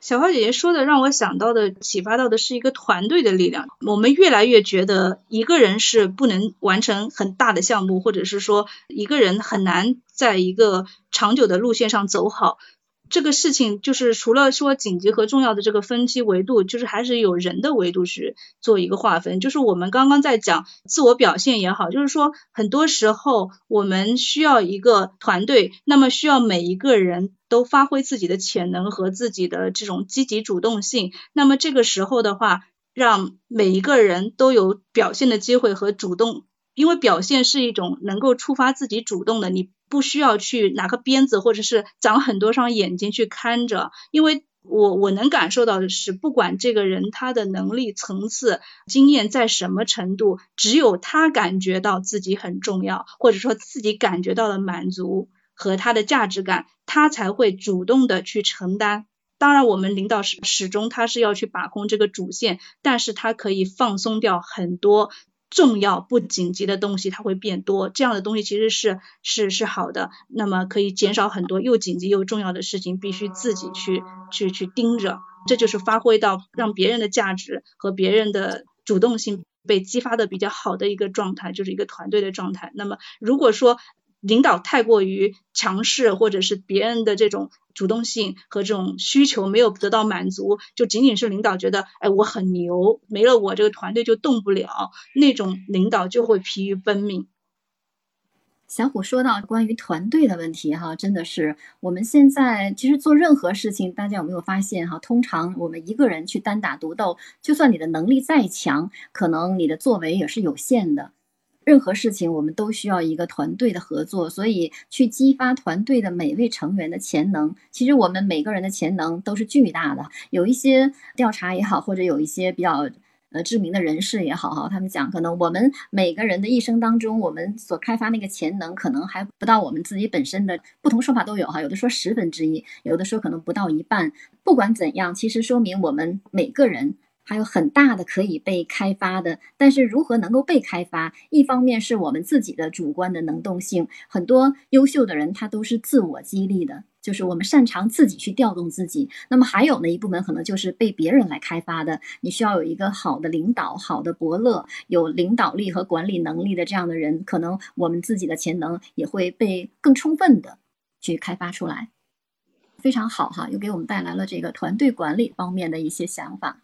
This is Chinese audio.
小花姐姐说的让我想到的、启发到的是一个团队的力量。我们越来越觉得一个人是不能完成很大的项目，或者是说一个人很难在一个长久的路线上走好。这个事情就是除了说紧急和重要的这个分期维度，就是还是有人的维度去做一个划分。就是我们刚刚在讲自我表现也好，就是说很多时候我们需要一个团队，那么需要每一个人都发挥自己的潜能和自己的这种积极主动性。那么这个时候的话，让每一个人都有表现的机会和主动，因为表现是一种能够触发自己主动的你。不需要去拿个鞭子，或者是长很多双眼睛去看着，因为我我能感受到的是，不管这个人他的能力层次、经验在什么程度，只有他感觉到自己很重要，或者说自己感觉到了满足和他的价值感，他才会主动的去承担。当然，我们领导始始终他是要去把控这个主线，但是他可以放松掉很多。重要不紧急的东西它会变多，这样的东西其实是是是好的，那么可以减少很多又紧急又重要的事情必须自己去去去盯着，这就是发挥到让别人的价值和别人的主动性被激发的比较好的一个状态，就是一个团队的状态。那么如果说领导太过于强势，或者是别人的这种主动性和这种需求没有得到满足，就仅仅是领导觉得，哎，我很牛，没了我这个团队就动不了，那种领导就会疲于奔命。小虎说到关于团队的问题，哈，真的是我们现在其实做任何事情，大家有没有发现，哈，通常我们一个人去单打独斗，就算你的能力再强，可能你的作为也是有限的。任何事情我们都需要一个团队的合作，所以去激发团队的每位成员的潜能。其实我们每个人的潜能都是巨大的。有一些调查也好，或者有一些比较呃知名的人士也好，哈，他们讲，可能我们每个人的一生当中，我们所开发那个潜能，可能还不到我们自己本身的。不同说法都有哈，有的说十分之一，有的说可能不到一半。不管怎样，其实说明我们每个人。还有很大的可以被开发的，但是如何能够被开发？一方面是我们自己的主观的能动性，很多优秀的人他都是自我激励的，就是我们擅长自己去调动自己。那么还有呢一部分可能就是被别人来开发的，你需要有一个好的领导、好的伯乐，有领导力和管理能力的这样的人，可能我们自己的潜能也会被更充分的去开发出来。非常好哈，又给我们带来了这个团队管理方面的一些想法。